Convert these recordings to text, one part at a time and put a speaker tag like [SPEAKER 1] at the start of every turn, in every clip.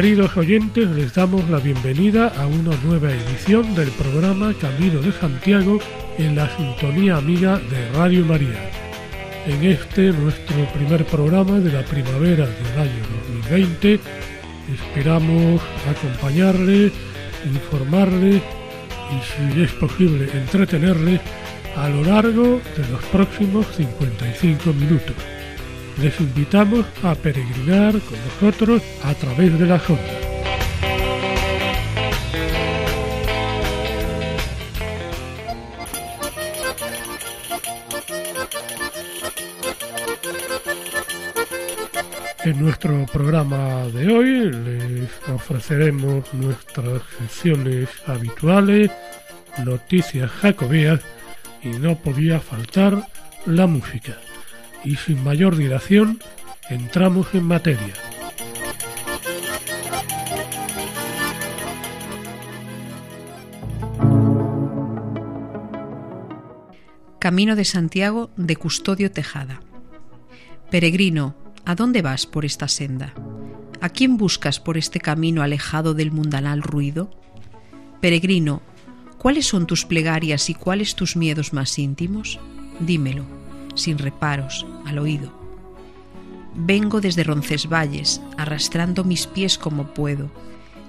[SPEAKER 1] Queridos oyentes, les damos la bienvenida a una nueva edición del programa Camino de Santiago en la sintonía amiga de Radio María. En este, nuestro primer programa de la primavera del año 2020, esperamos acompañarle, informarle y, si es posible, entretenerle a lo largo de los próximos 55 minutos les invitamos a peregrinar con nosotros a través de la ondas. En nuestro programa de hoy les ofreceremos nuestras secciones habituales, noticias jacobeas y no podía faltar la música y sin mayor dilación entramos en materia.
[SPEAKER 2] Camino de Santiago de Custodio Tejada. Peregrino, ¿a dónde vas por esta senda? ¿A quién buscas por este camino alejado del mundanal ruido? Peregrino, ¿cuáles son tus plegarias y cuáles tus miedos más íntimos? Dímelo sin reparos, al oído. Vengo desde Roncesvalles, arrastrando mis pies como puedo,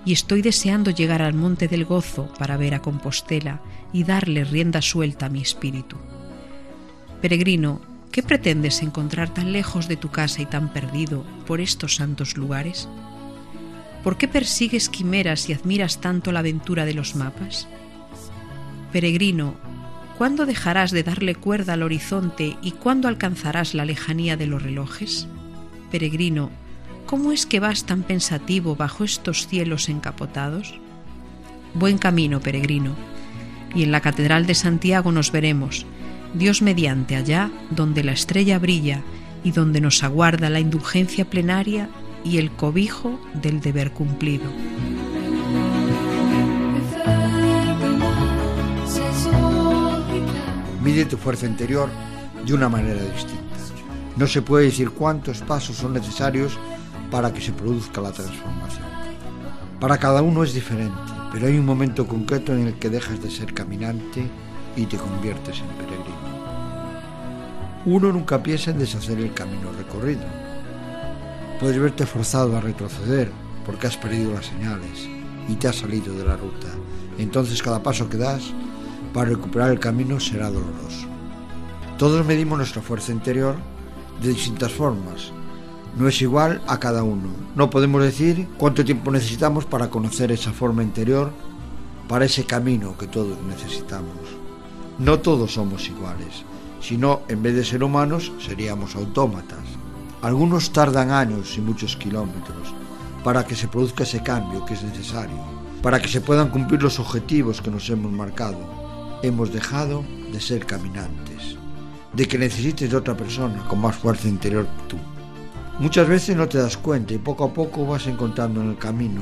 [SPEAKER 2] y estoy deseando llegar al monte del gozo para ver a Compostela y darle rienda suelta a mi espíritu. Peregrino, ¿qué pretendes encontrar tan lejos de tu casa y tan perdido por estos santos lugares? ¿Por qué persigues quimeras y admiras tanto la aventura de los mapas? Peregrino, ¿Cuándo dejarás de darle cuerda al horizonte y cuándo alcanzarás la lejanía de los relojes? Peregrino, ¿cómo es que vas tan pensativo bajo estos cielos encapotados? Buen camino, peregrino, y en la Catedral de Santiago nos veremos, Dios mediante allá donde la estrella brilla y donde nos aguarda la indulgencia plenaria y el cobijo del deber cumplido.
[SPEAKER 3] Mide tu fuerza interior de una manera distinta. No se puede decir cuántos pasos son necesarios para que se produzca la transformación. Para cada uno es diferente, pero hay un momento concreto en el que dejas de ser caminante y te conviertes en peregrino. Uno nunca piensa en deshacer el camino recorrido. Puedes verte forzado a retroceder porque has perdido las señales y te has salido de la ruta. Entonces cada paso que das para recuperar el camino será doloroso. Todos medimos nuestra fuerza interior de distintas formas. No es igual a cada uno. No podemos decir cuánto tiempo necesitamos para conocer esa forma interior, para ese camino que todos necesitamos. No todos somos iguales, sino en vez de ser humanos seríamos autómatas. Algunos tardan años y muchos kilómetros para que se produzca ese cambio que es necesario, para que se puedan cumplir los objetivos que nos hemos marcado hemos dejado de ser caminantes, de que necesites de otra persona con más fuerza interior que tú. Muchas veces no te das cuenta y poco a poco vas encontrando en el camino.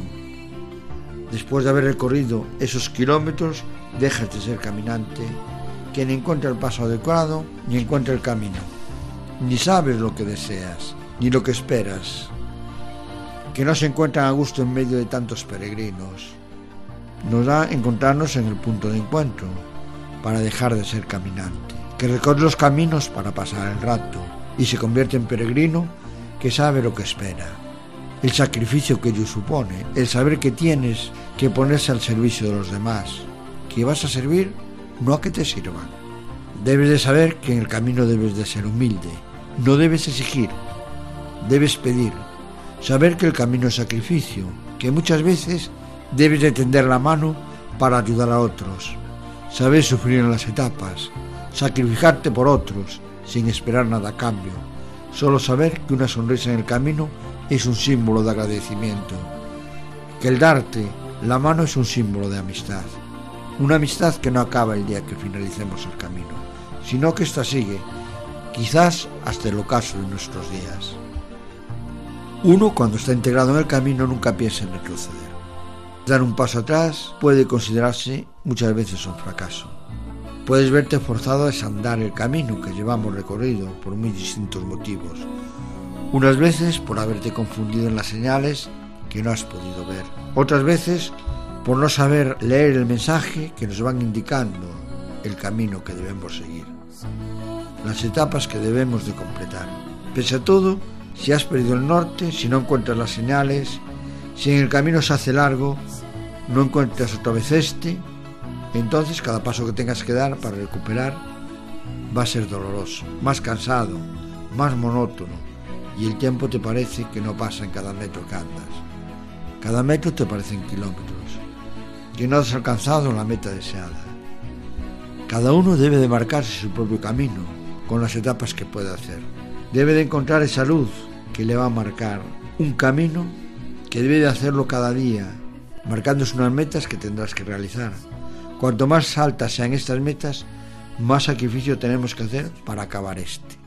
[SPEAKER 3] Después de haber recorrido esos kilómetros, dejas de ser caminante, que ni encuentra el paso adecuado ni encuentra el camino. Ni sabes lo que deseas, ni lo que esperas, que no se encuentran a gusto en medio de tantos peregrinos. Nos da encontrarnos en el punto de encuentro, para dejar de ser caminante, que recorre los caminos para pasar el rato y se convierte en peregrino que sabe lo que espera, el sacrificio que ello supone, el saber que tienes que ponerse al servicio de los demás, que vas a servir no a que te sirvan. Debes de saber que en el camino debes de ser humilde, no debes exigir, debes pedir, saber que el camino es sacrificio, que muchas veces debes de tender la mano para ayudar a otros, Saber sufrir en las etapas, sacrificarte por otros sin esperar nada a cambio, solo saber que una sonrisa en el camino es un símbolo de agradecimiento, que el darte la mano es un símbolo de amistad. Una amistad que no acaba el día que finalicemos el camino, sino que ésta sigue, quizás hasta el ocaso de nuestros días. Uno, cuando está integrado en el camino, nunca piensa en retroceder. Dar un paso atrás puede considerarse muchas veces un fracaso. Puedes verte forzado a desandar el camino que llevamos recorrido por muy distintos motivos. Unas veces por haberte confundido en las señales que no has podido ver. Otras veces por no saber leer el mensaje que nos van indicando el camino que debemos seguir. Las etapas que debemos de completar. Pese a todo, si has perdido el norte, si no encuentras las señales, si en el camino se hace largo, no encuentras otra vez este, entonces cada paso que tengas que dar para recuperar va a ser doloroso, más cansado, más monótono, y el tiempo te parece que no pasa en cada metro que andas. Cada metro te parecen kilómetros, que no has alcanzado la meta deseada. Cada uno debe de marcarse su propio camino, con las etapas que puede hacer. Debe de encontrar esa luz que le va a marcar un camino que debe de hacerlo cada día, marcándose unas metas que tendrás que realizar. Cuanto más altas sean estas metas, más sacrificio tenemos que hacer para acabar este.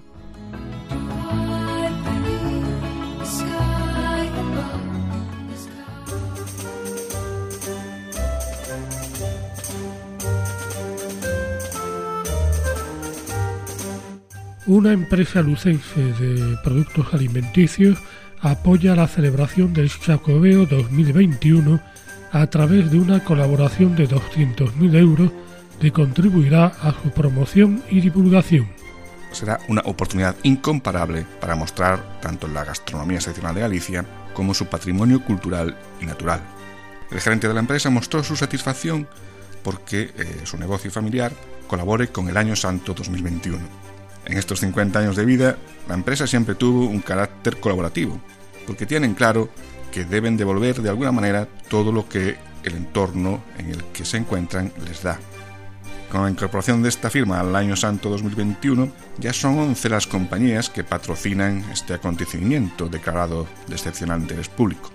[SPEAKER 1] Una empresa lucense de productos alimenticios apoya la celebración del Chacobeo 2021 a través de una colaboración de 200.000 euros que contribuirá a su promoción y divulgación.
[SPEAKER 4] Será una oportunidad incomparable para mostrar tanto la gastronomía excepcional de Galicia como su patrimonio cultural y natural. El gerente de la empresa mostró su satisfacción porque eh, su negocio familiar colabore con el Año Santo 2021 en estos 50 años de vida, la empresa siempre tuvo un carácter colaborativo, porque tienen claro que deben devolver de alguna manera todo lo que el entorno en el que se encuentran les da. Con la incorporación de esta firma al Año Santo 2021, ya son 11 las compañías que patrocinan este acontecimiento declarado de excepcional interés público.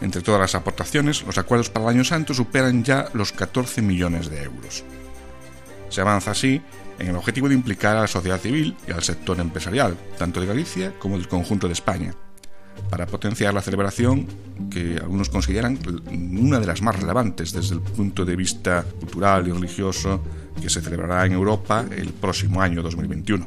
[SPEAKER 4] Entre todas las aportaciones, los acuerdos para el Año Santo superan ya los 14 millones de euros. Se avanza así en el objetivo de implicar a la sociedad civil y al sector empresarial, tanto de Galicia como del conjunto de España, para potenciar la celebración que algunos consideran una de las más relevantes desde el punto de vista cultural y religioso que se celebrará en Europa el próximo año 2021.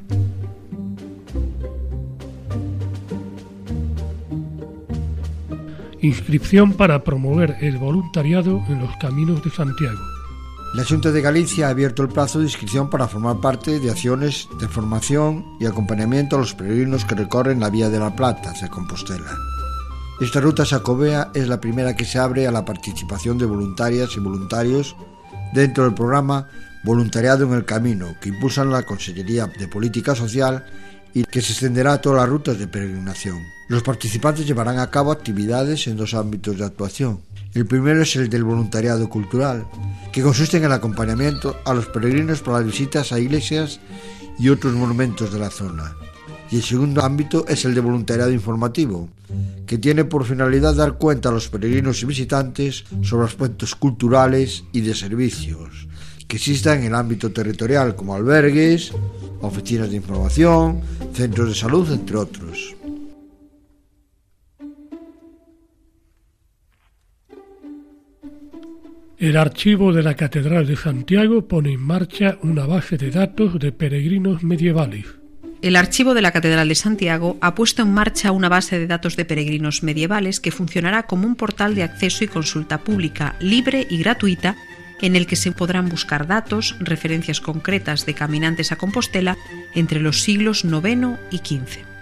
[SPEAKER 1] Inscripción para promover el voluntariado en los caminos de Santiago.
[SPEAKER 3] La Junta de Galicia ha abierto el plazo de inscripción para formar parte de acciones de formación y acompañamiento a los peregrinos que recorren la Vía de la Plata hacia Compostela. Esta ruta sacobea es la primera que se abre a la participación de voluntarias y voluntarios dentro del programa Voluntariado en el Camino, que impulsan la Consellería de Política Social y que se extenderá a todas las rutas de peregrinación. Los participantes llevarán a cabo actividades en dos ámbitos de actuación. El primero es el del voluntariado cultural, que consiste en el acompañamiento a los peregrinos para las visitas a iglesias y otros monumentos de la zona. Y el segundo ámbito es el de voluntariado informativo, que tiene por finalidad dar cuenta a los peregrinos y visitantes sobre aspectos culturales y de servicios que existan en el ámbito territorial, como albergues, oficinas de información, centros de salud, entre otros.
[SPEAKER 1] El archivo de la Catedral de Santiago pone en marcha una base de datos de peregrinos medievales.
[SPEAKER 2] El archivo de la Catedral de Santiago ha puesto en marcha una base de datos de peregrinos medievales que funcionará como un portal de acceso y consulta pública, libre y gratuita, en el que se podrán buscar datos, referencias concretas de caminantes a Compostela entre los siglos IX y XV.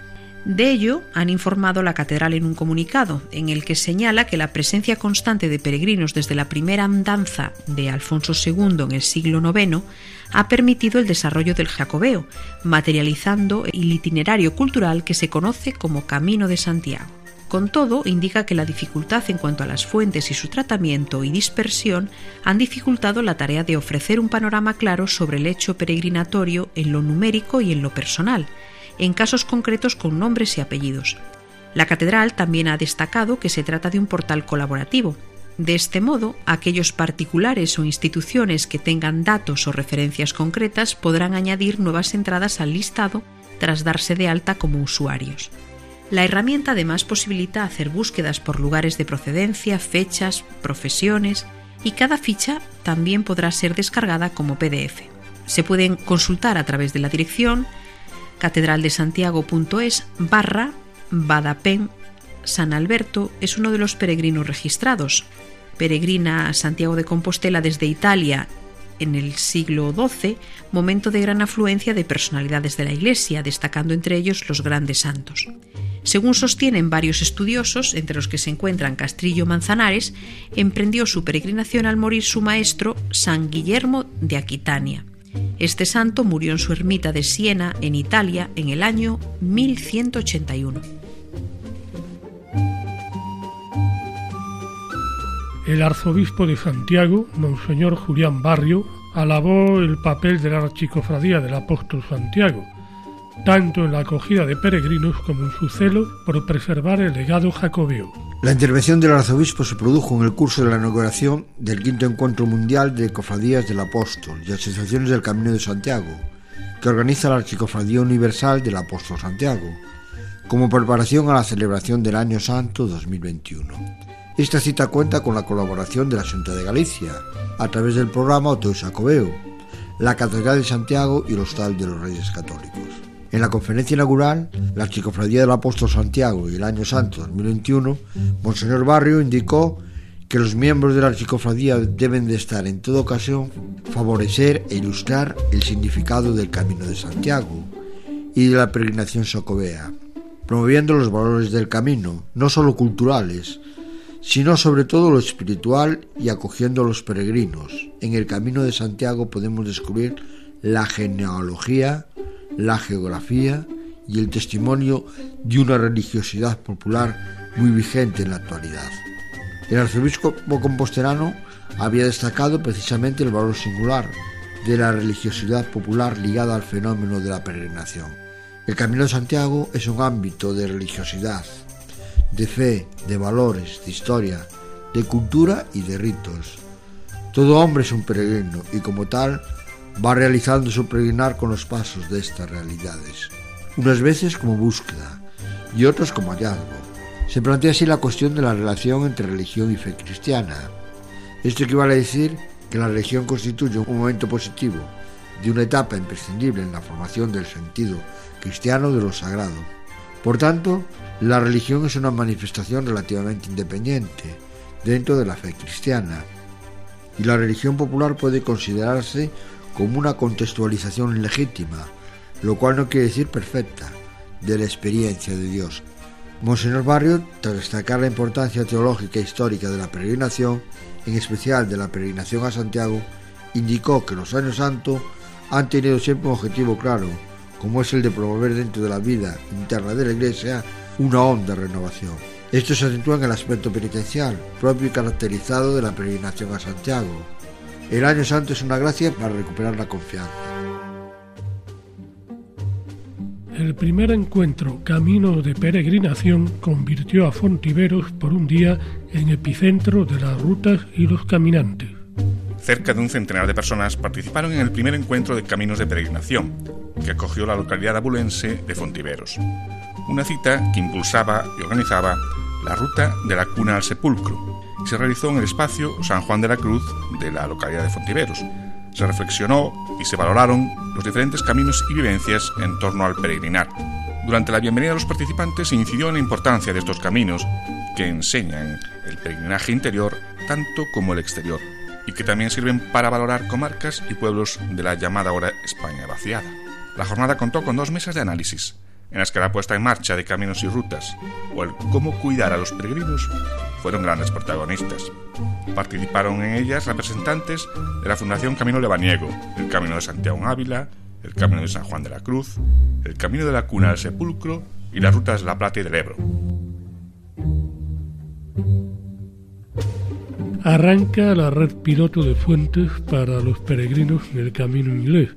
[SPEAKER 2] De ello han informado la catedral en un comunicado, en el que señala que la presencia constante de peregrinos desde la primera andanza de Alfonso II en el siglo IX ha permitido el desarrollo del jacobeo, materializando el itinerario cultural que se conoce como Camino de Santiago. Con todo, indica que la dificultad en cuanto a las fuentes y su tratamiento y dispersión han dificultado la tarea de ofrecer un panorama claro sobre el hecho peregrinatorio en lo numérico y en lo personal, en casos concretos con nombres y apellidos. La catedral también ha destacado que se trata de un portal colaborativo. De este modo, aquellos particulares o instituciones que tengan datos o referencias concretas podrán añadir nuevas entradas al listado tras darse de alta como usuarios. La herramienta además posibilita hacer búsquedas por lugares de procedencia, fechas, profesiones y cada ficha también podrá ser descargada como PDF. Se pueden consultar a través de la dirección catedraldesantiago.es barra Badapen San Alberto es uno de los peregrinos registrados. Peregrina Santiago de Compostela desde Italia en el siglo XII, momento de gran afluencia de personalidades de la Iglesia, destacando entre ellos los grandes santos. Según sostienen varios estudiosos, entre los que se encuentran Castrillo Manzanares, emprendió su peregrinación al morir su maestro San Guillermo de Aquitania. Este santo murió en su ermita de Siena, en Italia, en el año 1181.
[SPEAKER 1] El arzobispo de Santiago, Monseñor Julián Barrio, alabó el papel de la archicofradía del apóstol Santiago, tanto en la acogida de peregrinos como en su celo por preservar el legado jacobeo.
[SPEAKER 3] La intervención del arzobispo se produjo en el curso de la inauguración del quinto encuentro mundial de cofradías del apóstol y asociaciones del Camino de Santiago, que organiza la Archicofradía Universal del Apóstol Santiago, como preparación a la celebración del Año Santo 2021. Esta cita cuenta con la colaboración de la Junta de Galicia, a través del programa Oteo Jacobeo, la Catedral de Santiago y el Hostal de los Reyes Católicos. En la conferencia inaugural, la Archicofradía del Apóstol Santiago y el Año Santo 2021, Monseñor Barrio indicó que los miembros de la Archicofradía deben de estar en toda ocasión favorecer e ilustrar el significado del Camino de Santiago y de la peregrinación socobea, promoviendo los valores del camino, no solo culturales, sino sobre todo lo espiritual y acogiendo a los peregrinos. En el Camino de Santiago podemos descubrir la genealogía, la geografía y el testimonio de una religiosidad popular muy vigente en la actualidad. El arzobispo compostelano había destacado precisamente el valor singular de la religiosidad popular ligada al fenómeno de la peregrinación. El Camino de Santiago es un ámbito de religiosidad, de fe, de valores, de historia, de cultura y de ritos. Todo hombre es un peregrino y como tal va realizando su peregrinar con los pasos de estas realidades, unas veces como búsqueda y otras como hallazgo. Se plantea así la cuestión de la relación entre religión y fe cristiana. Esto equivale a decir que la religión constituye un momento positivo de una etapa imprescindible en la formación del sentido cristiano de lo sagrado. Por tanto, la religión es una manifestación relativamente independiente dentro de la fe cristiana, y la religión popular puede considerarse como una contextualización legítima, lo cual no quiere decir perfecta, de la experiencia de Dios. Monseñor Barrio, tras destacar la importancia teológica e histórica de la peregrinación, en especial de la peregrinación a Santiago, indicó que los años santos han tenido siempre un objetivo claro, como es el de promover dentro de la vida interna de la Iglesia una honda renovación. Esto se acentúa en el aspecto penitencial, propio y caracterizado de la peregrinación a Santiago, el año santo es una gracia para recuperar la confianza.
[SPEAKER 1] El primer encuentro Camino de Peregrinación convirtió a Fontiveros por un día en epicentro de las rutas y los caminantes.
[SPEAKER 4] Cerca de un centenar de personas participaron en el primer encuentro de Caminos de Peregrinación, que acogió la localidad abulense de Fontiveros. Una cita que impulsaba y organizaba la ruta de la cuna al sepulcro, se realizó en el espacio San Juan de la Cruz de la localidad de Fontiveros. Se reflexionó y se valoraron los diferentes caminos y vivencias en torno al peregrinar. Durante la bienvenida a los participantes se incidió en la importancia de estos caminos que enseñan el peregrinaje interior tanto como el exterior y que también sirven para valorar comarcas y pueblos de la llamada ahora España vaciada. La jornada contó con dos mesas de análisis, en las que la puesta en marcha de caminos y rutas o el cómo cuidar a los peregrinos fueron grandes protagonistas. Participaron en ellas representantes de la Fundación Camino Lebaniego, el Camino de Santiago en Ávila, el Camino de San Juan de la Cruz, el Camino de la Cuna del Sepulcro y las rutas de la Plata y del Ebro.
[SPEAKER 1] Arranca la red piloto de fuentes para los peregrinos en el camino inglés,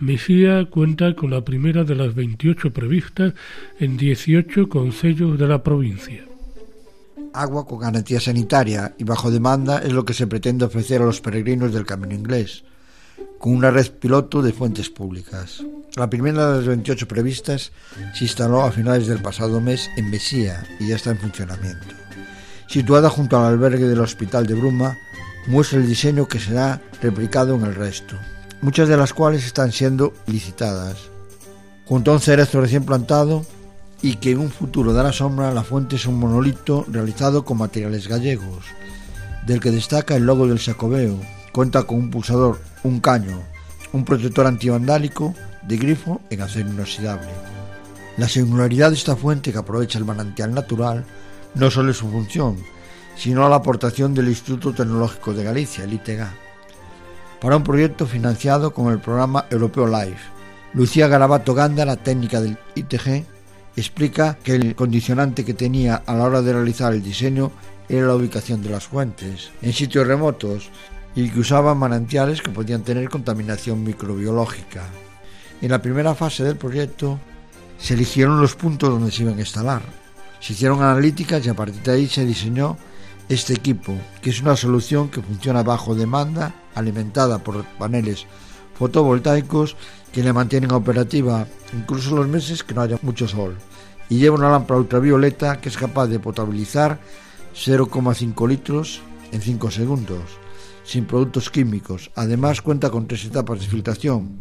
[SPEAKER 1] Mesía cuenta con la primera de las 28 previstas en 18 concellos de la provincia.
[SPEAKER 3] Agua con garantía sanitaria y bajo demanda es lo que se pretende ofrecer a los peregrinos del Camino Inglés, con una red piloto de fuentes públicas. La primera de las 28 previstas se instaló a finales del pasado mes en Mesía y ya está en funcionamiento. Situada junto al albergue del Hospital de Bruma, muestra el diseño que será replicado en el resto muchas de las cuales están siendo licitadas. Junto a un cerezo recién plantado y que en un futuro dará sombra, la fuente es un monolito realizado con materiales gallegos, del que destaca el logo del Sacobeo. Cuenta con un pulsador, un caño, un protector antivandálico de grifo en acero inoxidable. La singularidad de esta fuente que aprovecha el manantial natural no solo es su función, sino la aportación del Instituto Tecnológico de Galicia, el ITEGA para un proyecto financiado con el programa Europeo Life. Lucía Garabato Ganda, la técnica del ITG, explica que el condicionante que tenía a la hora de realizar el diseño era la ubicación de las fuentes, en sitios remotos, y que usaban manantiales que podían tener contaminación microbiológica. En la primera fase del proyecto se eligieron los puntos donde se iban a instalar. Se hicieron analíticas y a partir de ahí se diseñó este equipo, que es una solución que funciona bajo demanda, alimentada por paneles fotovoltaicos que le mantienen operativa incluso los meses que no haya mucho sol, y lleva una lámpara ultravioleta que es capaz de potabilizar 0,5 litros en 5 segundos, sin productos químicos. Además cuenta con tres etapas de filtración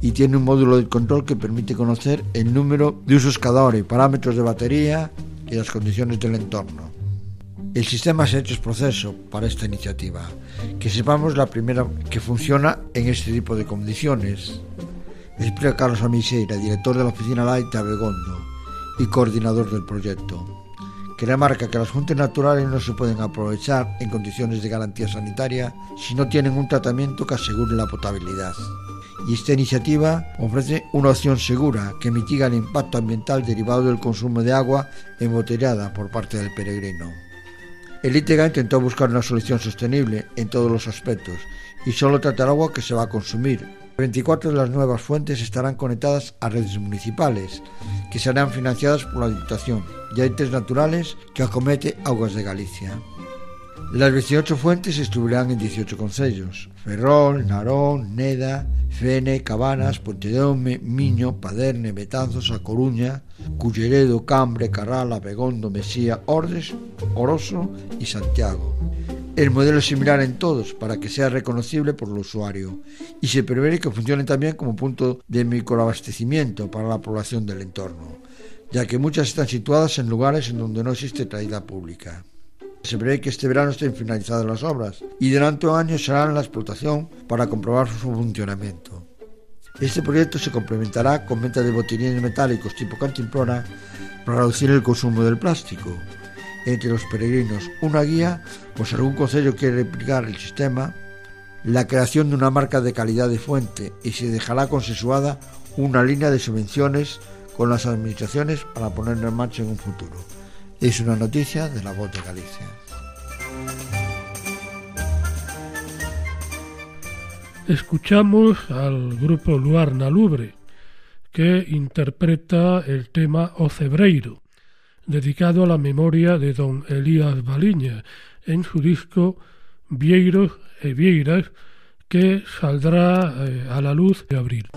[SPEAKER 3] y tiene un módulo de control que permite conocer el número de usos cada hora y parámetros de batería y las condiciones del entorno. El sistema se ha hecho proceso para esta iniciativa, que sepamos la primera que funciona en este tipo de condiciones. Explica Carlos Amiseira, director de la oficina Light de Abegondo y coordinador del proyecto, que remarca que las fuentes naturales no se pueden aprovechar en condiciones de garantía sanitaria si no tienen un tratamiento que asegure la potabilidad. Y esta iniciativa ofrece una opción segura que mitiga el impacto ambiental derivado del consumo de agua embotellada por parte del peregrino. El ITEGA intentó buscar una solución sostenible en todos los aspectos y solo trata el agua que se va a consumir. 24 de las nuevas fuentes estarán conectadas a redes municipales, que serán financiadas por la Diputación y a naturales que acomete Aguas de Galicia. Las 18 fuentes estuvieran en 18 concellos, Ferrol, Narón, Neda, Fene, Cabanas, Pontedeume, Miño, Paderne, Betanzos, A Coruña, Culleredo, Cambre, Carrala, Begondo, Mesía, Ordes, Oroso y Santiago. El modelo es similar en todos para que sea reconocible por el usuario y se prevé que funcione también como punto de microabastecimiento para la población del entorno, ya que muchas están situadas en lugares en donde no existe traída pública. Se prevé que este verano estén finalizadas las obras y durante un año será la explotación para comprobar su funcionamiento. Este proyecto se complementará con venta de botellines metálicos tipo cantimplora para reducir el consumo del plástico. Entre los peregrinos, una guía, si algún consejo quiere replicar el sistema, la creación de una marca de calidad de fuente y se dejará consensuada una línea de subvenciones con las administraciones para ponerlo en marcha en un futuro. Es una noticia de la voz de Galicia.
[SPEAKER 1] Escuchamos al grupo Luarna Lubre, que interpreta el tema O Cebreiro, dedicado a la memoria de don Elías Baliña, en su disco Vieiros e Vieiras, que saldrá eh, a la luz de abril.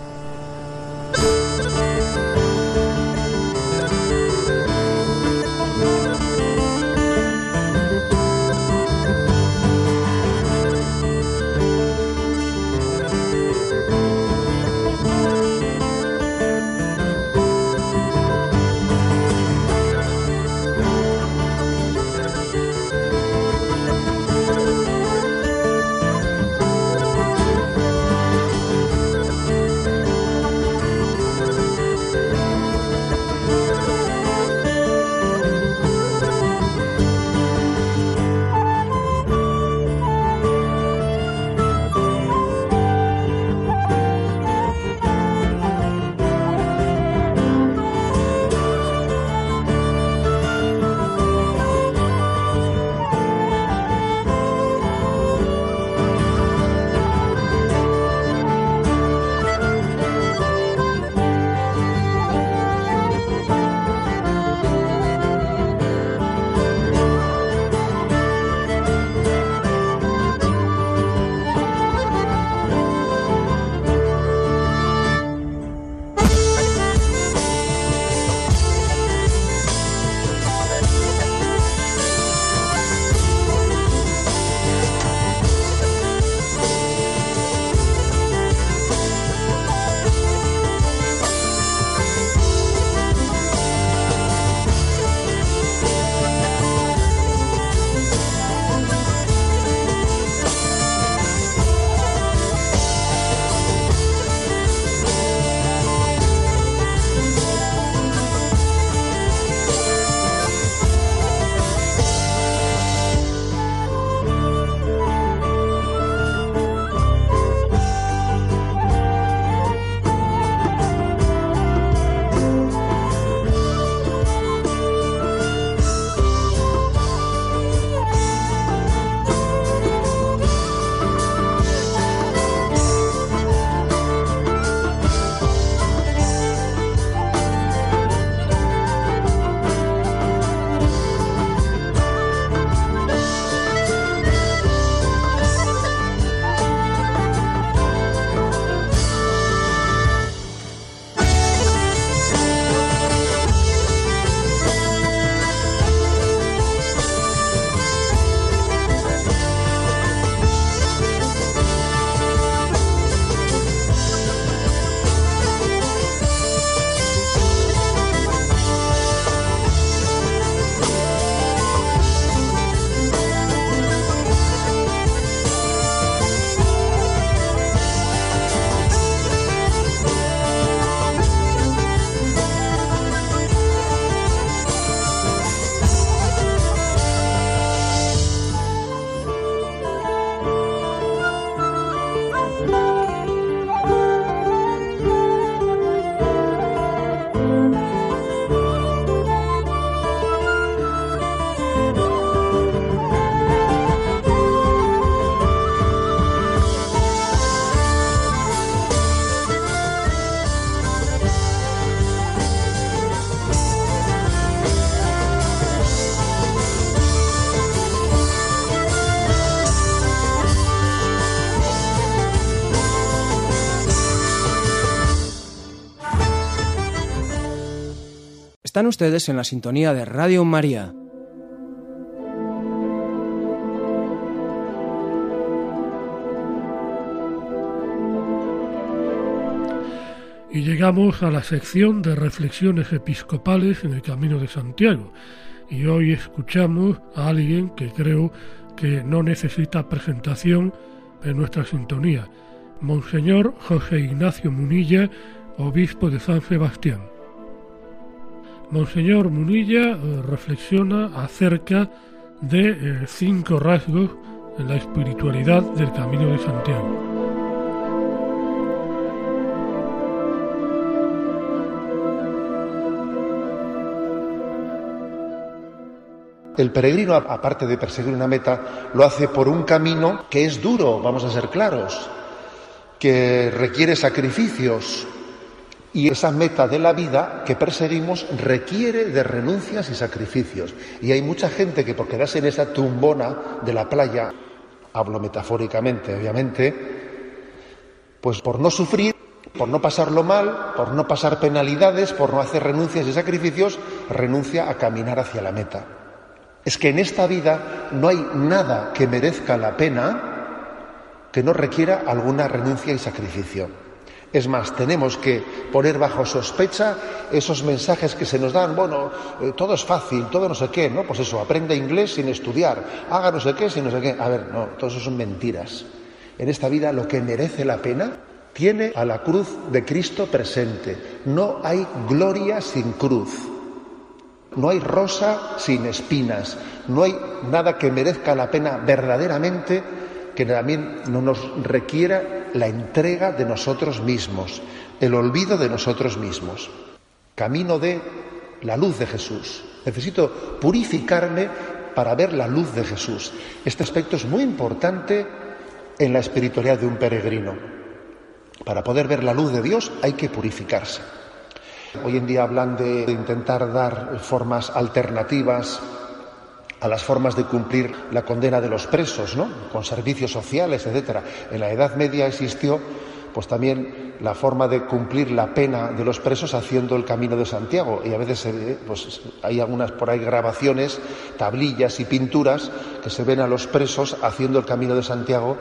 [SPEAKER 5] Están ustedes en la sintonía de Radio María.
[SPEAKER 1] Y llegamos a la sección de reflexiones episcopales en el Camino de Santiago. Y hoy escuchamos a alguien que creo que no necesita presentación en nuestra sintonía, Monseñor José Ignacio Munilla, obispo de San Sebastián. Monseñor Munilla eh, reflexiona acerca de eh, cinco rasgos en la espiritualidad del Camino de Santiago.
[SPEAKER 6] El peregrino, aparte de perseguir una meta, lo hace por un camino que es duro, vamos a ser claros, que requiere sacrificios, y esa meta de la vida que perseguimos requiere de renuncias y sacrificios. Y hay mucha gente que por quedarse en esa tumbona de la playa, hablo metafóricamente, obviamente, pues por no sufrir, por no pasarlo mal, por no pasar penalidades, por no hacer renuncias y sacrificios, renuncia a caminar hacia la meta. Es que en esta vida no hay nada que merezca la pena que no requiera alguna renuncia y sacrificio. Es más, tenemos que poner bajo sospecha esos mensajes que se nos dan, bueno, eh, todo es fácil, todo no sé qué, ¿no? Pues eso, aprende inglés sin estudiar, haga no sé qué sin no sé qué. A ver, no, todo eso son mentiras. En esta vida lo que merece la pena tiene a la cruz de Cristo presente. No hay gloria sin cruz. No hay rosa sin espinas. No hay nada que merezca la pena verdaderamente que también no nos requiera la entrega de nosotros mismos, el olvido de nosotros mismos. Camino de la luz de Jesús. Necesito purificarme para ver la luz de Jesús. Este aspecto es muy importante en la espiritualidad de un peregrino. Para poder ver la luz de Dios hay que purificarse. Hoy en día hablan de intentar dar formas alternativas a las formas de cumplir la condena de los presos, ¿no? Con servicios sociales, etcétera. En la Edad Media existió pues también la forma de cumplir la pena de los presos haciendo el camino de Santiago. Y a veces pues, hay algunas por ahí grabaciones, tablillas y pinturas que se ven a los presos haciendo el camino de Santiago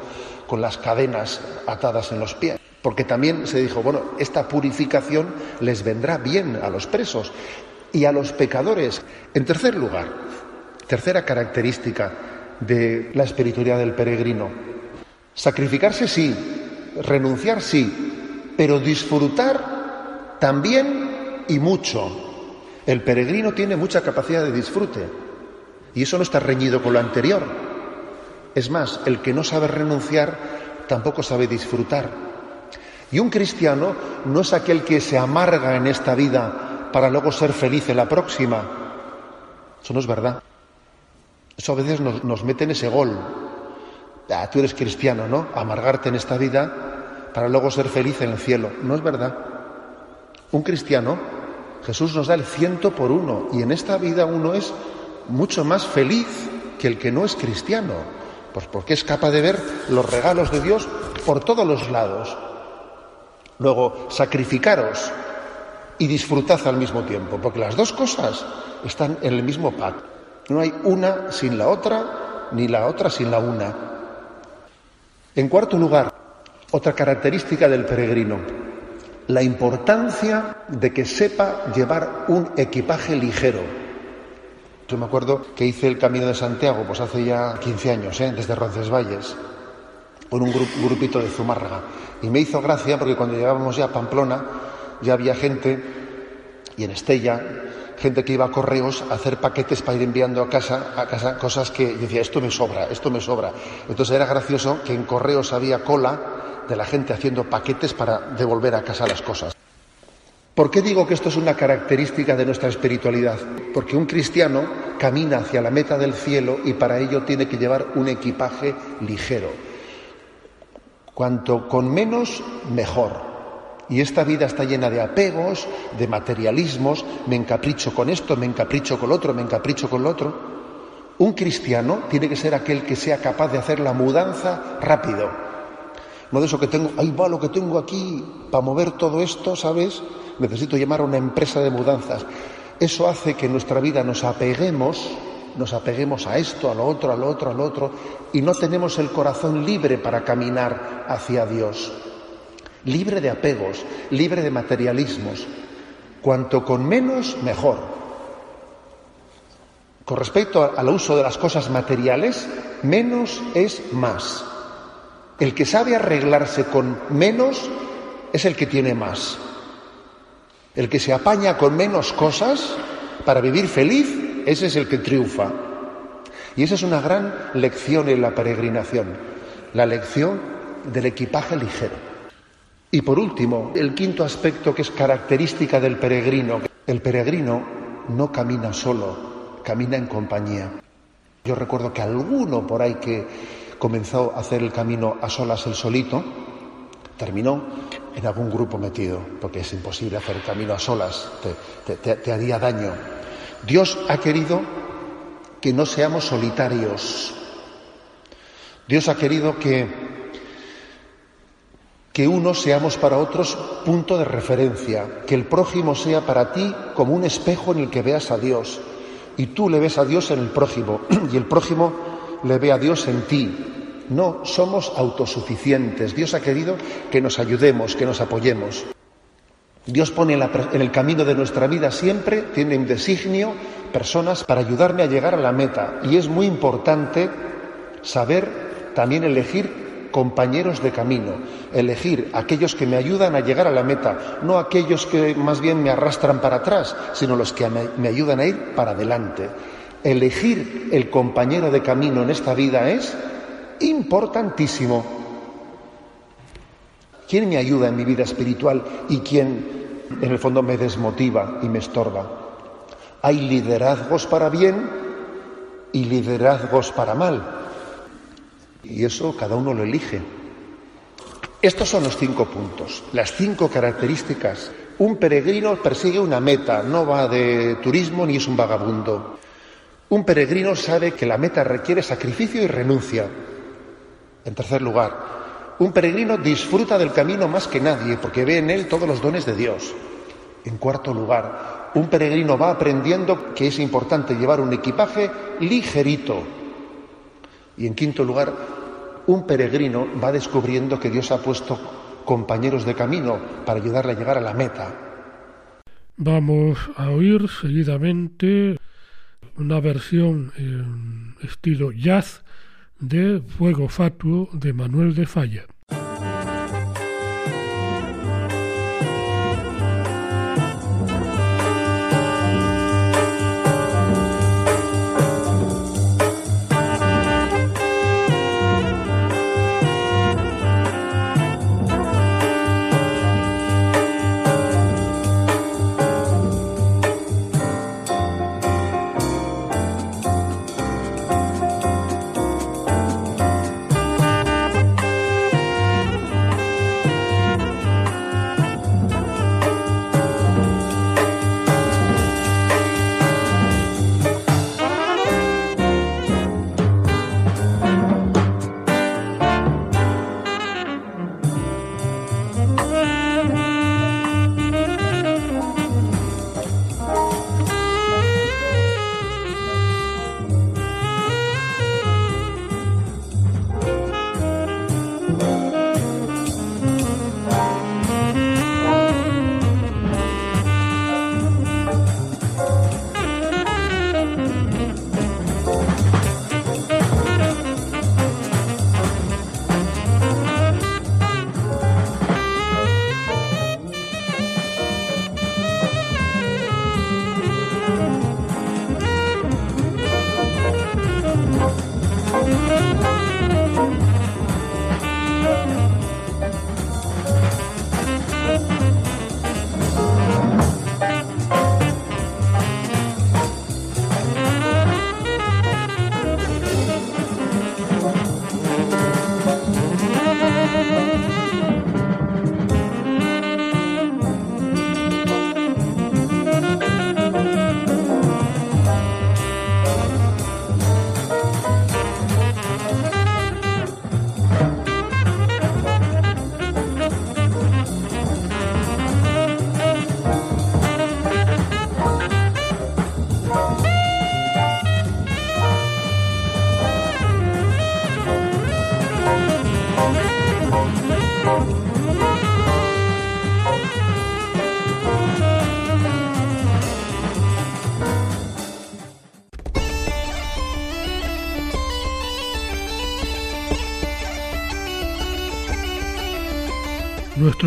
[SPEAKER 6] con las cadenas atadas en los pies. Porque también se dijo, bueno, esta purificación les vendrá bien a los presos y a los pecadores. En tercer lugar, Tercera característica de la espiritualidad del peregrino. Sacrificarse sí, renunciar sí, pero disfrutar también y mucho. El peregrino tiene mucha capacidad de disfrute y eso no está reñido con lo anterior. Es más, el que no sabe renunciar tampoco sabe disfrutar. Y un cristiano no es aquel que se amarga en esta vida para luego ser feliz en la próxima. Eso no es verdad. Eso a veces nos, mete en ese gol. Ah, tú eres cristiano, ¿no? Amargarte en esta vida para luego ser feliz en el cielo. No es verdad. Un cristiano, Jesús nos da el ciento por uno y en esta vida uno es mucho más feliz que el que no es cristiano. Pues porque es capaz de ver los regalos de Dios por todos los lados. Luego, sacrificaros y disfrutad al mismo tiempo, porque las dos cosas están en el mismo pacto. No hay una sin la otra, ni la otra sin la una. En cuarto lugar, otra característica del peregrino, la importancia de que sepa llevar un equipaje ligero. Yo me acuerdo que hice el Camino de Santiago, pues hace ya 15 años, ¿eh? desde Roncesvalles, con un grupito de Zumárraga. Y me hizo gracia porque cuando llegábamos ya a Pamplona, ya había gente, y en Estella, gente que iba a correos a hacer paquetes para ir enviando a casa, a casa cosas que decía, esto me sobra, esto me sobra. Entonces era gracioso que en correos había cola de la gente haciendo paquetes para devolver a casa las cosas. ¿Por qué digo que esto es una característica de nuestra espiritualidad? Porque un cristiano camina hacia la meta del cielo y para ello tiene que llevar un equipaje ligero. Cuanto con menos, mejor. Y esta vida está llena de apegos, de materialismos, me encapricho con esto, me encapricho con lo otro, me encapricho con lo otro. Un cristiano tiene que ser aquel que sea capaz de hacer la mudanza rápido. No de eso que tengo, ahí va lo que tengo aquí para mover todo esto, ¿sabes? Necesito llamar a una empresa de mudanzas. Eso hace que en nuestra vida nos apeguemos, nos apeguemos a esto, a lo otro, a lo otro, a lo otro, y no tenemos el corazón libre para caminar hacia Dios. Libre de apegos, libre de materialismos. Cuanto con menos, mejor. Con respecto al uso de las cosas materiales, menos es más. El que sabe arreglarse con menos es el que tiene más. El que se apaña con menos cosas para vivir feliz, ese es el que triunfa. Y esa es una gran lección en la peregrinación, la lección del equipaje ligero. Y por último, el quinto aspecto que es característica del peregrino. El peregrino no camina solo, camina en compañía. Yo recuerdo que alguno por ahí que comenzó a hacer el camino a solas el solito, terminó en algún grupo metido, porque es imposible hacer el camino a solas, te, haría daño. Dios ha querido que no seamos solitarios. Dios ha querido que, que unos seamos para otros punto de referencia, que el prójimo sea para ti como un espejo en el que veas a Dios y tú le ves a Dios en el prójimo y el prójimo le ve a Dios en ti. No somos autosuficientes. Dios ha querido que nos ayudemos, que nos apoyemos. Dios pone en, el camino de nuestra vida siempre, tiene un designio, personas para ayudarme a llegar a la meta. Y es muy importante saber también elegir compañeros de camino, elegir aquellos que me ayudan a llegar a la meta, no aquellos que más bien me arrastran para atrás, sino los que me ayudan a ir para adelante. Elegir el compañero de camino en esta vida es importantísimo. ¿Quién me ayuda en mi vida espiritual y quién en el fondo me desmotiva y me estorba? Hay liderazgos para bien y liderazgos para mal. Y eso cada uno lo elige. Estos son los cinco puntos, las cinco características. Un peregrino persigue una meta, no va de turismo ni es un vagabundo. Un peregrino sabe que la meta requiere sacrificio y renuncia. En tercer lugar, un peregrino disfruta del camino más que nadie porque ve en él todos los dones de Dios. En cuarto lugar, un peregrino va aprendiendo que es importante llevar un equipaje ligerito. Y en quinto lugar, un peregrino va descubriendo que Dios ha puesto compañeros de camino para ayudarle a llegar a la meta.
[SPEAKER 1] Vamos a oír seguidamente una versión en estilo jazz de Fuego Fatuo de Manuel de Falla.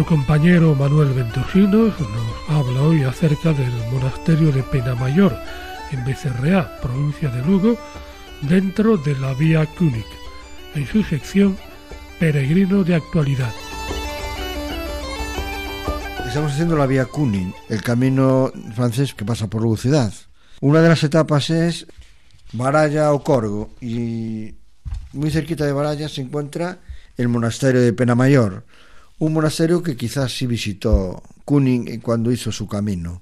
[SPEAKER 1] Nuestro compañero Manuel Ventosinos nos habla hoy acerca del monasterio de Penamayor, en Becerreá, provincia de Lugo, dentro de la Vía Cúnic, en su sección Peregrino de Actualidad.
[SPEAKER 3] Estamos haciendo la Vía Cúnic, el camino francés que pasa por Lugo ciudad. Una de las etapas es Baralla o Corgo y muy cerquita de Baralla se encuentra el monasterio de Penamayor, un monasterio que quizás sí visitó Kuning cuando hizo su camino.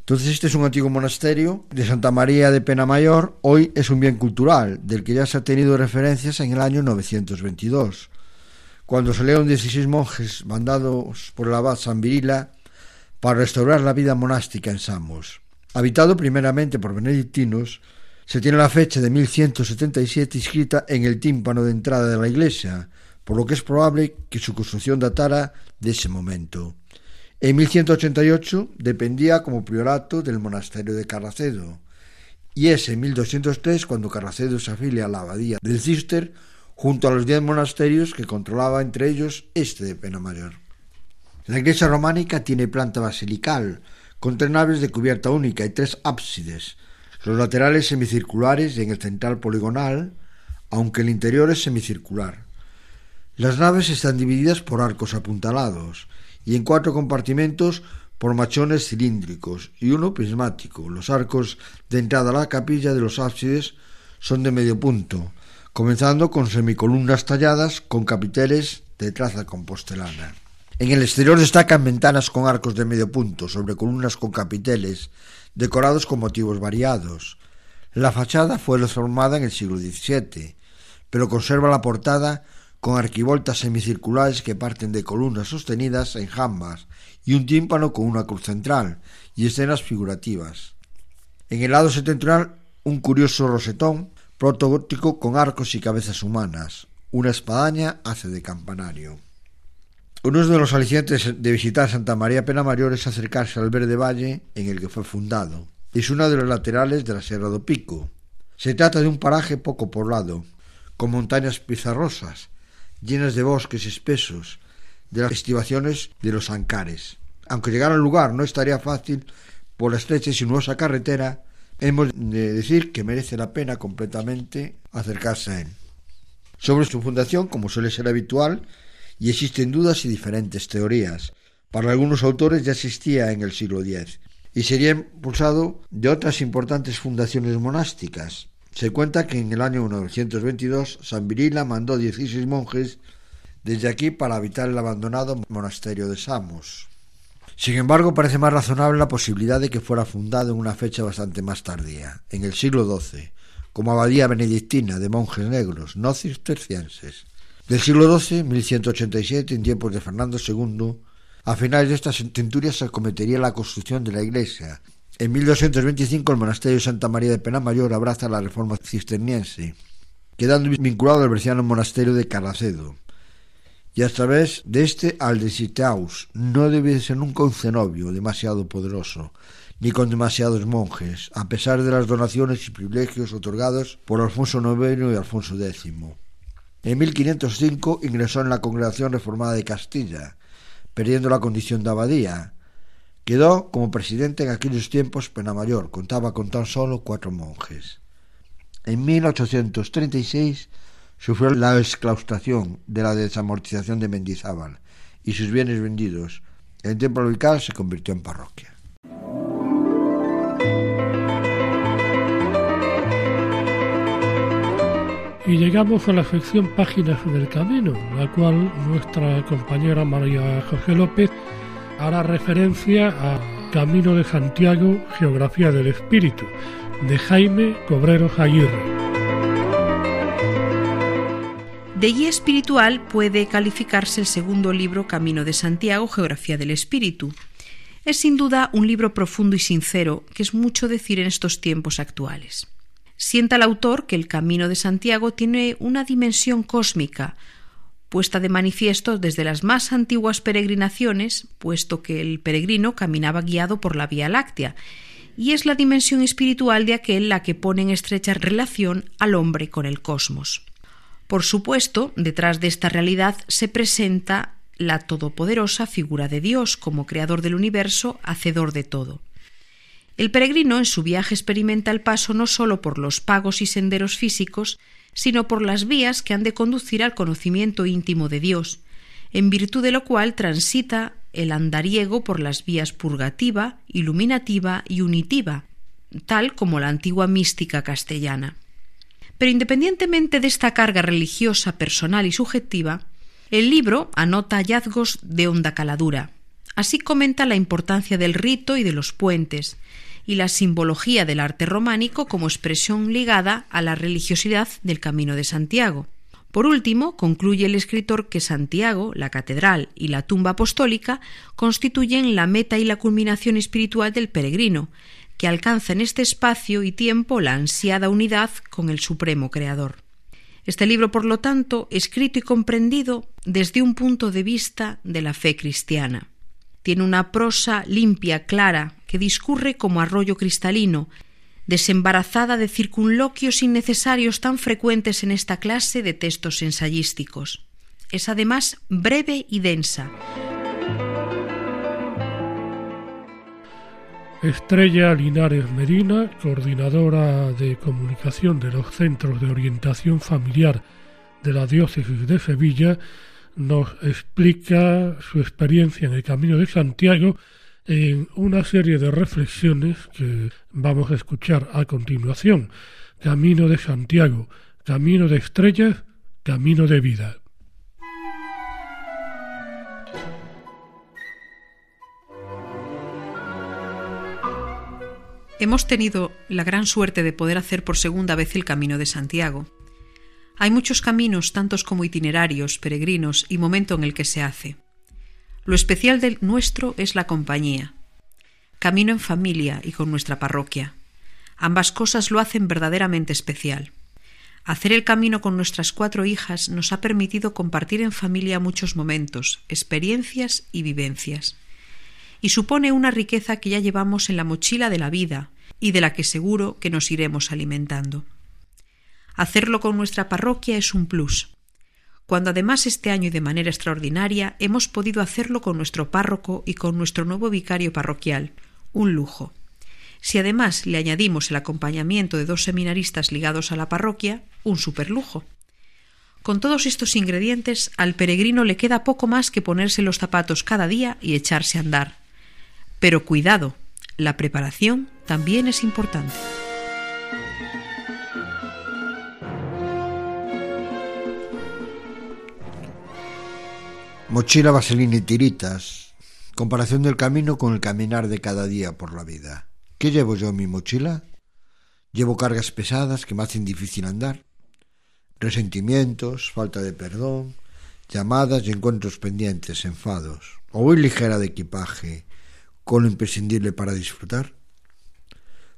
[SPEAKER 3] Entonces este es un antiguo monasterio de Santa María de Penamayor, hoy es un bien cultural, del que ya se ha tenido referencias en el año 922, cuando salieron 16 monjes mandados por el abad San Virila para restaurar la vida monástica en Samos. Habitado primeramente por benedictinos, se tiene la fecha de 1177 inscrita en el tímpano de entrada de la iglesia, por lo que es probable que su construcción datara de ese momento. En 1188 dependía como priorato del monasterio de Carracedo, y es en 1203 cuando Carracedo se afilia a la abadía del Cister junto a los diez monasterios que controlaba entre ellos este de Pena Mayor. La iglesia románica tiene planta basilical, con tres naves de cubierta única y tres ábsides, los laterales semicirculares y en el central poligonal, aunque el interior es semicircular. Las naves están divididas por arcos apuntalados y en cuatro compartimentos por machones cilíndricos y uno prismático. Los arcos de entrada a la capilla de los ábsides son de medio punto, comenzando con semicolumnas talladas con capiteles de traza compostelana. En el exterior destacan ventanas con arcos de medio punto sobre columnas con capiteles decorados con motivos variados. La fachada fue reformada en el siglo XVII, pero conserva la portada con arquivoltas semicirculares que parten de columnas sostenidas en jambas y un tímpano con una cruz central y escenas figurativas. En el lado septentrional un curioso rosetón protogótico con arcos y cabezas humanas. Una espadaña hace de campanario. Uno de los alicientes de visitar Santa María Pena Mayor es acercarse al verde valle en el que fue fundado. Es una de los laterales de la Sierra do Pico. Se trata de un paraje poco poblado, con montañas pizarrosas, llenas de bosques espesos, de las estivaciones de los Ancares. Aunque llegar al lugar no estaría fácil por la estrecha y sinuosa carretera, hemos de decir que merece la pena completamente acercarse a él. Sobre su fundación, como suele ser habitual, y existen dudas y diferentes teorías. Para algunos autores ya existía en el siglo X y sería impulsado de otras importantes fundaciones monásticas, se cuenta que en el año 922 San Virila mandó 16 monjes desde aquí para habitar el abandonado monasterio de Samos. Sin embargo, parece más razonable la posibilidad de que fuera fundado en una fecha bastante más tardía, en el siglo XII, como abadía benedictina de monjes negros, no cistercienses. Del siglo XII, 1187, en tiempos de Fernando II, a finales de esta centuria se acometería la construcción de la iglesia, en 1225 el monasterio de Santa María de Penamayor abraza la reforma cisterniense, quedando vinculado al berciano monasterio de Carracedo, y a través de este al de Sitaus. No debe ser nunca un cenobio demasiado poderoso, ni con demasiados monjes, a pesar de las donaciones y privilegios otorgados por Alfonso IX y Alfonso X. En 1505 ingresó en la Congregación Reformada de Castilla, perdiendo la condición de abadía, Quedó como presidente en aquellos tiempos Penamayor, contaba con tan solo cuatro monjes. En 1836 sufrió la exclaustración de la desamortización de Mendizábal y sus bienes vendidos. El templo local se convirtió en parroquia.
[SPEAKER 1] Y llegamos a la sección Páginas del Camino, la cual nuestra compañera María José López hará referencia a Camino de Santiago, Geografía del Espíritu, de Jaime Cobreros Aguirre.
[SPEAKER 2] De guía espiritual puede calificarse el segundo libro Camino de Santiago, Geografía del Espíritu. Es sin duda un libro profundo y sincero, que es mucho decir en estos tiempos actuales. Sienta el autor que el Camino de Santiago tiene una dimensión cósmica, puesta de manifiesto desde las más antiguas peregrinaciones, puesto que el peregrino caminaba guiado por la Vía Láctea, y es la dimensión espiritual de aquel la que pone en estrecha relación al hombre con el cosmos. Por supuesto, detrás de esta realidad se presenta la todopoderosa figura de Dios como creador del universo, hacedor de todo. El peregrino en su viaje experimenta el paso no sólo por los pagos y senderos físicos, sino por las vías que han de conducir al conocimiento íntimo de Dios, en virtud de lo cual transita el andariego por las vías purgativa, iluminativa y unitiva, tal como la antigua mística castellana. Pero independientemente de esta carga religiosa personal y subjetiva, el libro anota hallazgos de honda caladura. Así comenta la importancia del rito y de los puentes, y la simbología del arte románico como expresión ligada a la religiosidad del Camino de Santiago. Por último, concluye el escritor que Santiago, la catedral y la tumba apostólica constituyen la meta y la culminación espiritual del peregrino, que alcanza en este espacio y tiempo la ansiada unidad con el Supremo Creador. Este libro, por lo tanto, escrito y comprendido desde un punto de vista de la fe cristiana. Tiene una prosa limpia, clara, que discurre como arroyo cristalino, desembarazada de circunloquios innecesarios tan frecuentes en esta clase de textos ensayísticos. Es además breve y densa.
[SPEAKER 1] Estrella Linares Medina, coordinadora de comunicación de los Centros de Orientación Familiar de la Diócesis de Sevilla, nos explica su experiencia en el Camino de Santiago en una serie de reflexiones que vamos a escuchar a continuación. Camino de Santiago, Camino de Estrellas, Camino de Vida.
[SPEAKER 2] Hemos tenido la gran suerte de poder hacer por segunda vez el Camino de Santiago. Hay muchos caminos, tantos como itinerarios, peregrinos y momento en el que se hace. Lo especial del nuestro es la compañía. Camino en familia y con nuestra parroquia. Ambas cosas lo hacen verdaderamente especial. Hacer el camino con nuestras cuatro hijas nos ha permitido compartir en familia muchos momentos, experiencias y vivencias. Y supone una riqueza que ya llevamos en la mochila de la vida y de la que seguro que nos iremos alimentando. Hacerlo con nuestra parroquia es un plus cuando además este año y de manera extraordinaria hemos podido hacerlo con nuestro párroco y con nuestro nuevo vicario parroquial, un lujo. Si además le añadimos el acompañamiento de dos seminaristas ligados a la parroquia, un superlujo. Con todos estos ingredientes, al peregrino le queda poco más que ponerse los zapatos cada día y echarse a andar. Pero cuidado, la preparación también es importante.
[SPEAKER 3] Mochila, vaselina y tiritas. Comparación del camino con el caminar de cada día por la vida. ¿Qué llevo yo en mi mochila? Llevo cargas pesadas que me hacen difícil andar. Resentimientos, falta de perdón, llamadas y encuentros pendientes, enfados. O voy ligera de equipaje, con lo imprescindible para disfrutar.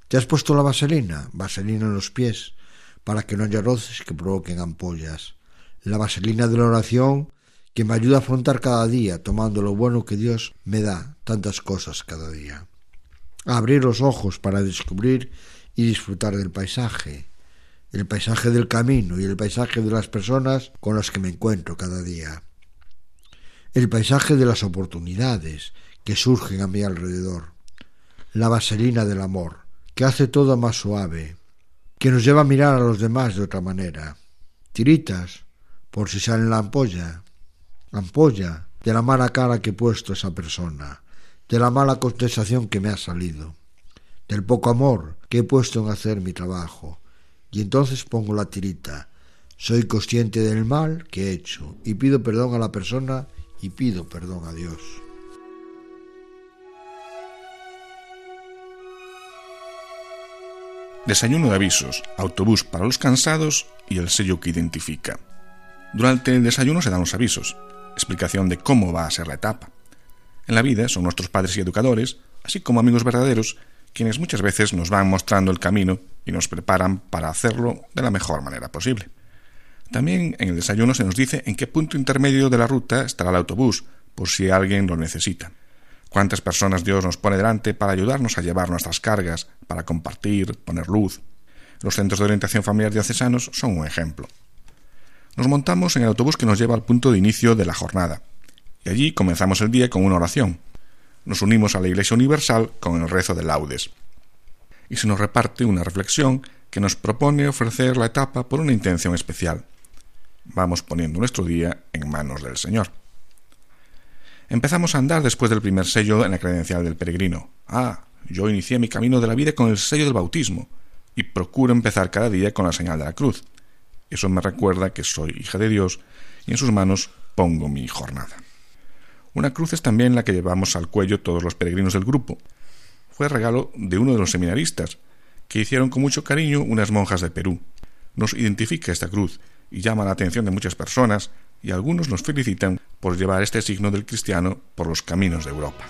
[SPEAKER 3] ¿Te has puesto la vaselina? Vaselina en los pies, para que no haya roces que provoquen ampollas. La vaselina de la oración que me ayuda a afrontar cada día, tomando lo bueno que Dios me da, tantas cosas cada día. Abrir los ojos para descubrir y disfrutar del paisaje, el paisaje del camino y el paisaje de las personas con las que me encuentro cada día. El paisaje de las oportunidades que surgen a mi alrededor. La vaselina del amor, que hace todo más suave, que nos lleva a mirar a los demás de otra manera. Tiritas, por si sale la ampolla, ampolla de la mala cara que he puesto a esa persona, de la mala contestación que me ha salido, del poco amor que he puesto en hacer mi trabajo. Y entonces pongo la tirita. Soy consciente del mal que he hecho y pido perdón a la persona y pido perdón a Dios.
[SPEAKER 4] Desayuno de avisos, autobús para los cansados y el sello que identifica. Durante el desayuno se dan los avisos, explicación de cómo va a ser la etapa. En la vida son nuestros padres y educadores, así como amigos verdaderos, quienes muchas veces nos van mostrando el camino y nos preparan para hacerlo de la mejor manera posible. También en el desayuno se nos dice en qué punto intermedio de la ruta estará el autobús, por si alguien lo necesita. Cuántas personas Dios nos pone delante para ayudarnos a llevar nuestras cargas, para compartir, poner luz. Los centros de orientación familiar diocesanos son un ejemplo. Nos montamos en el autobús que nos lleva al punto de inicio de la jornada. y allí comenzamos el día con una oración. Nos unimos a la Iglesia Universal con el rezo de laudes. Y se nos reparte una reflexión que nos propone ofrecer la etapa por una intención especial. Vamos poniendo nuestro día en manos del Señor. Empezamos a andar después del primer sello en la credencial del peregrino. Ah, yo inicié mi camino de la vida con el sello del bautismo y procuro empezar cada día con la señal de la cruz. Eso me recuerda que soy hija de Dios y en sus manos pongo mi jornada. Una cruz es también la que llevamos al cuello todos los peregrinos del grupo. Fue regalo de uno de los seminaristas, que hicieron con mucho cariño unas monjas de Perú. Nos identifica esta cruz y llama la atención de muchas personas y algunos nos felicitan por llevar este signo del cristiano por los caminos de Europa.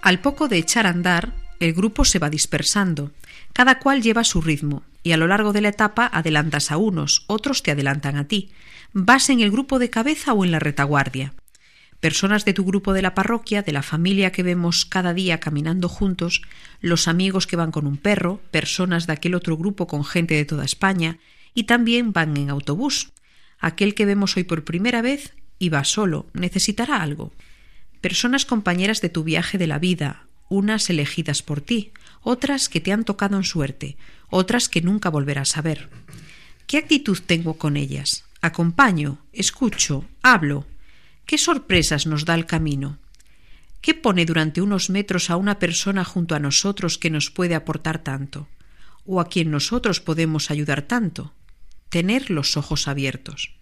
[SPEAKER 2] Al poco de echar a andar, el grupo se va dispersando. Cada cual lleva su ritmo, y a lo largo de la etapa adelantas a unos, otros te adelantan a ti. Vas en el grupo de cabeza o en la retaguardia. Personas de tu grupo de la parroquia, de la familia que vemos cada día caminando juntos, los amigos que van con un perro, personas de aquel otro grupo con gente de toda España, y también van en autobús. Aquel que vemos hoy por primera vez y va solo, necesitará algo personas compañeras de tu viaje de la vida, unas elegidas por ti, otras que te han tocado en suerte, otras que nunca volverás a ver. ¿Qué actitud tengo con ellas? ¿Acompaño? ¿Escucho? ¿Hablo? ¿Qué sorpresas nos da el camino? ¿Qué pone durante unos metros a una persona junto a nosotros que nos puede aportar tanto? ¿O a quien nosotros podemos ayudar tanto? Tener los ojos abiertos.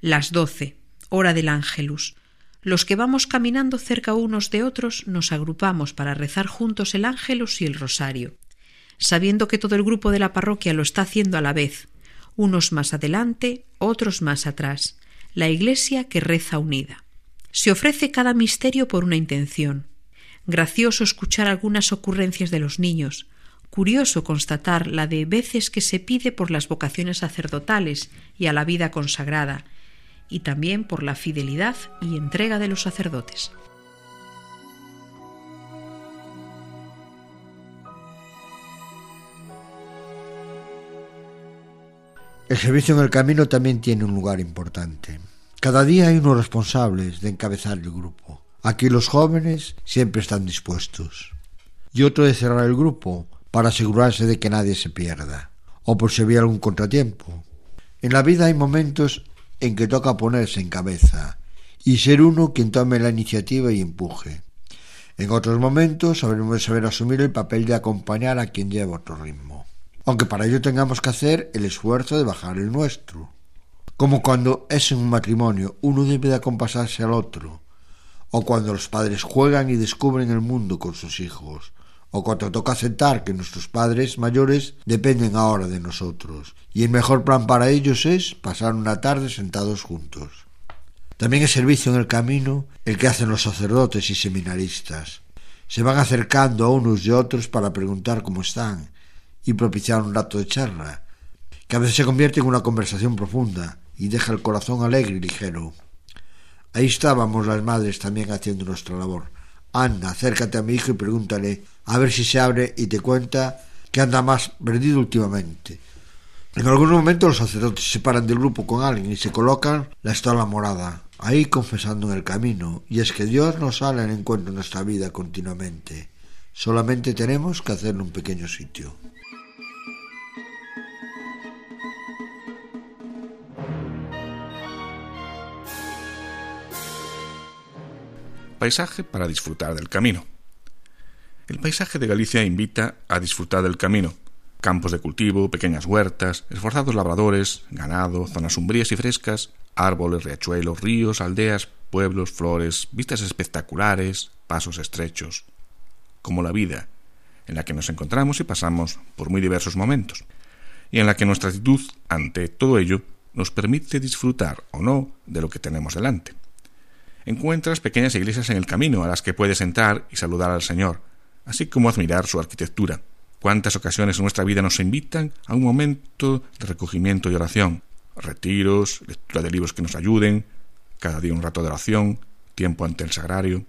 [SPEAKER 2] Las doce, hora del ángelus. Los que vamos caminando cerca unos de otros nos agrupamos para rezar juntos el ángelus y el rosario, sabiendo que todo el grupo de la parroquia lo está haciendo a la vez, unos más adelante, otros más atrás, la iglesia que reza unida. Se ofrece cada misterio por una intención. Gracioso escuchar algunas ocurrencias de los niños, curioso constatar la de veces que se pide por las vocaciones sacerdotales y a la vida consagrada, y también por la fidelidad y entrega de los sacerdotes.
[SPEAKER 3] El servicio en el camino también tiene un lugar importante. Cada día hay unos responsables de encabezar el grupo. Aquí los jóvenes siempre están dispuestos. Y otro de cerrar el grupo para asegurarse de que nadie se pierda, o por si había algún contratiempo. En la vida hay momentos en que toca ponerse en cabeza y ser uno quien tome la iniciativa y empuje. En otros momentos sabremos saber asumir el papel de acompañar a quien lleva otro ritmo, aunque para ello tengamos que hacer el esfuerzo de bajar el nuestro. Como cuando es en un matrimonio, uno debe de acompasarse al otro, o cuando los padres juegan y descubren el mundo con sus hijos, o cuando toca aceptar que nuestros padres mayores dependen ahora de nosotros, y el mejor plan para ellos es pasar una tarde sentados juntos. También es servicio en el camino el que hacen los sacerdotes y seminaristas. Se van acercando a unos y otros para preguntar cómo están y propiciar un rato de charla, que a veces se convierte en una conversación profunda y deja el corazón alegre y ligero. Ahí estábamos las madres también haciendo nuestra labor. Anda, acércate a mi hijo y pregúntale a ver si se abre y te cuenta que anda más perdido últimamente. En algún momento los sacerdotes se separan del grupo con alguien y se colocan la estola morada, ahí confesando en el camino, y es que Dios nos sale en encuentro en nuestra vida continuamente. Solamente tenemos que hacerle un pequeño sitio.
[SPEAKER 4] Paisaje para disfrutar del camino. El paisaje de Galicia invita a disfrutar del camino. Campos de cultivo, pequeñas huertas, esforzados labradores, ganado, zonas umbrías y frescas, árboles, riachuelos, ríos, aldeas, pueblos, flores, vistas espectaculares, pasos estrechos. Como la vida, en la que nos encontramos y pasamos por muy diversos momentos, y en la que nuestra actitud ante todo ello nos permite disfrutar o no de lo que tenemos delante. Encuentras pequeñas iglesias en el camino a las que puedes entrar y saludar al Señor, así como admirar su arquitectura. Cuántas ocasiones en nuestra vida nos invitan a un momento de recogimiento y oración, retiros, lectura de libros que nos ayuden, cada día un rato de oración, tiempo ante el sagrario.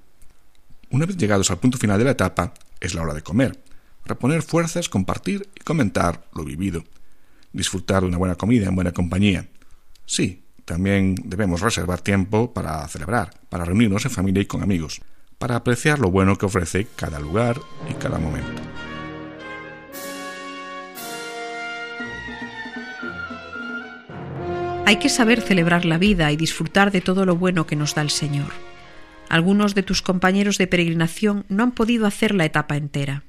[SPEAKER 4] Una vez llegados al punto final de la etapa, es la hora de comer, reponer fuerzas, compartir y comentar lo vivido. disfrutar de una buena comida en buena compañía. Sí, también debemos reservar tiempo para celebrar, para reunirnos en familia y con amigos, para apreciar lo bueno que ofrece cada lugar y cada momento.
[SPEAKER 2] Hay que saber celebrar la vida y disfrutar de todo lo bueno que nos da el Señor. Algunos de tus compañeros de peregrinación no han podido hacer la etapa entera.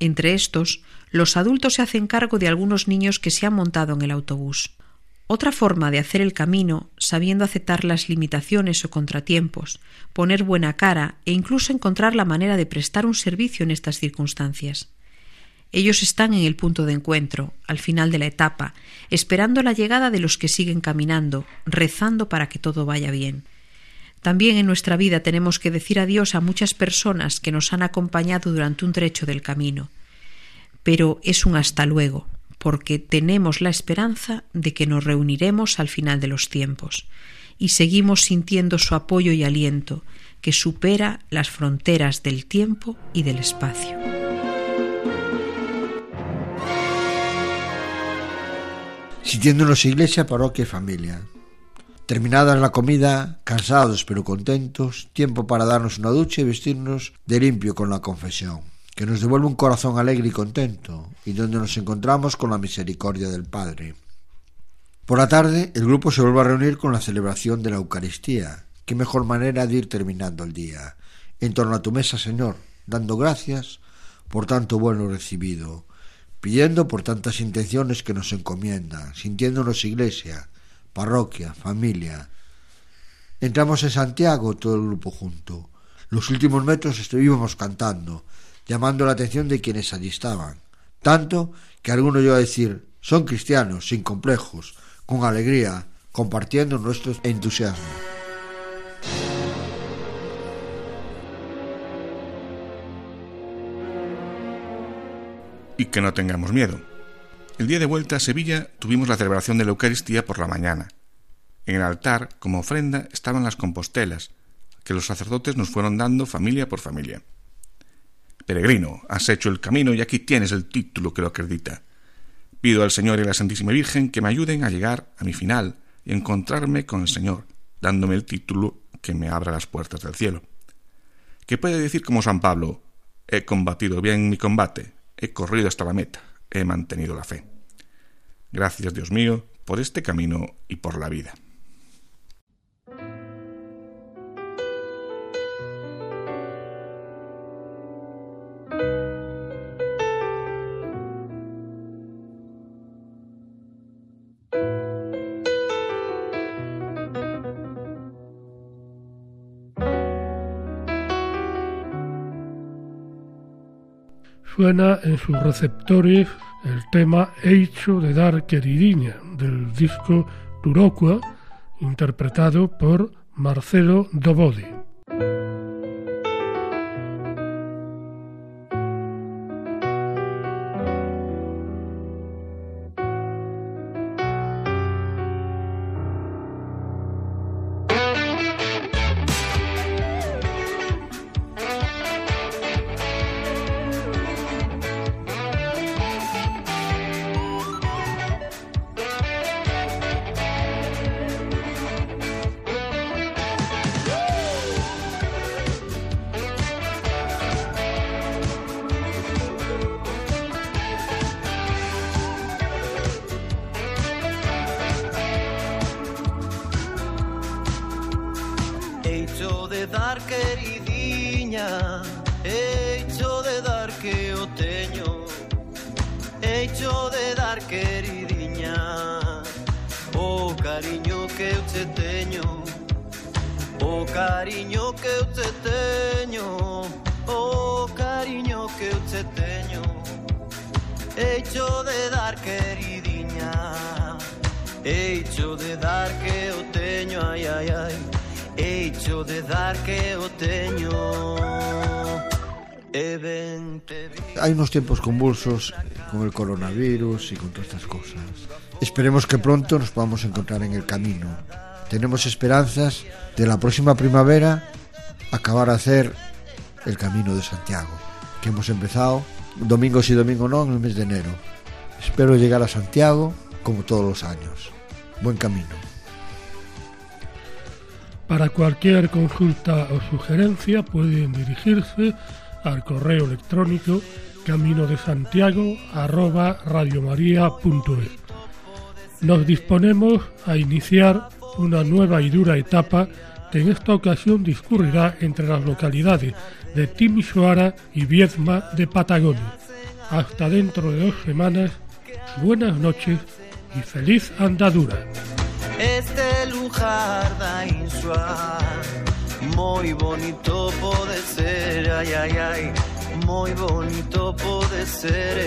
[SPEAKER 2] Entre estos, los adultos se hacen cargo de algunos niños que se han montado en el autobús. Otra forma de hacer el camino, sabiendo aceptar las limitaciones o contratiempos, poner buena cara e incluso encontrar la manera de prestar un servicio en estas circunstancias. Ellos están en el punto de encuentro, al final de la etapa, esperando la llegada de los que siguen caminando, rezando para que todo vaya bien. También en nuestra vida tenemos que decir adiós a muchas personas que nos han acompañado durante un trecho del camino. Pero es un hasta luego, porque tenemos la esperanza de que nos reuniremos al final de los tiempos, y seguimos sintiendo su apoyo y aliento, que supera las fronteras del tiempo y del espacio.
[SPEAKER 3] Sintiéndonos iglesia, parroquia y familia. Terminada la comida, cansados pero contentos, tiempo para darnos una ducha y vestirnos de limpio con la confesión, que nos devuelve un corazón alegre y contento, y donde nos encontramos con la misericordia del Padre. Por la tarde, el grupo se vuelve a reunir con la celebración de la Eucaristía. Qué mejor manera de ir terminando el día. En torno a tu mesa, Señor, dando gracias por tanto bueno recibido, pidiendo por tantas intenciones que nos encomiendan, sintiéndonos iglesia, parroquia, familia. Entramos en Santiago todo el grupo junto. Los últimos metros estuvimos cantando, llamando la atención de quienes allí estaban. Tanto que alguno llegó a decir, son cristianos, sin complejos, con alegría, compartiendo nuestro entusiasmo.
[SPEAKER 4] Y que no tengamos miedo el día de vuelta a Sevilla tuvimos la celebración de la Eucaristía por la mañana. En el altar, como ofrenda, estaban las compostelas, que los sacerdotes nos fueron dando familia por familia. Peregrino, has hecho el camino y aquí tienes el título que lo acredita. Pido al Señor y a la Santísima Virgen que me ayuden a llegar a mi final y encontrarme con el Señor, dándome el título que me abra las puertas del cielo. Que puede decir como San Pablo, he combatido bien mi combate, he corrido hasta la meta, he mantenido la fe. Gracias, Dios mío, por este camino y por la vida.
[SPEAKER 1] Suena en sus receptores el tema Hecho de Dar Queridinha del disco Turocua, interpretado por Marcelo Dobodi.
[SPEAKER 3] Tiempos convulsos con el coronavirus y con todas estas cosas. Esperemos que pronto nos podamos encontrar en el camino. Tenemos esperanzas de la próxima primavera acabar a hacer el camino de Santiago, que hemos empezado domingos y domingo no en el mes de enero. Espero llegar a Santiago como todos los años. Buen camino.
[SPEAKER 1] Para cualquier consulta o sugerencia pueden dirigirse al correo electrónico camino de Santiago Nos disponemos a iniciar una nueva y dura etapa que en esta ocasión discurrirá entre las localidades de Timisoara y Viezma de Patagonia. Hasta dentro de dos semanas, buenas noches y feliz andadura.
[SPEAKER 7] Este lugar da muy bonito puede ser, ay, ay, ay, muy bonito puede ser.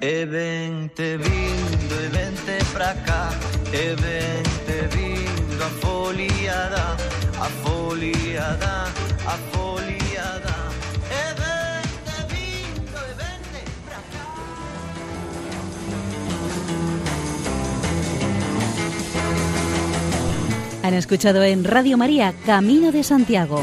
[SPEAKER 7] E vente vindo, e vente pra cá, e vente vindo, a foliada, a foliada, a foliada. E vindo, e vente pra cá.
[SPEAKER 8] Han escuchado en Radio María Camino de Santiago,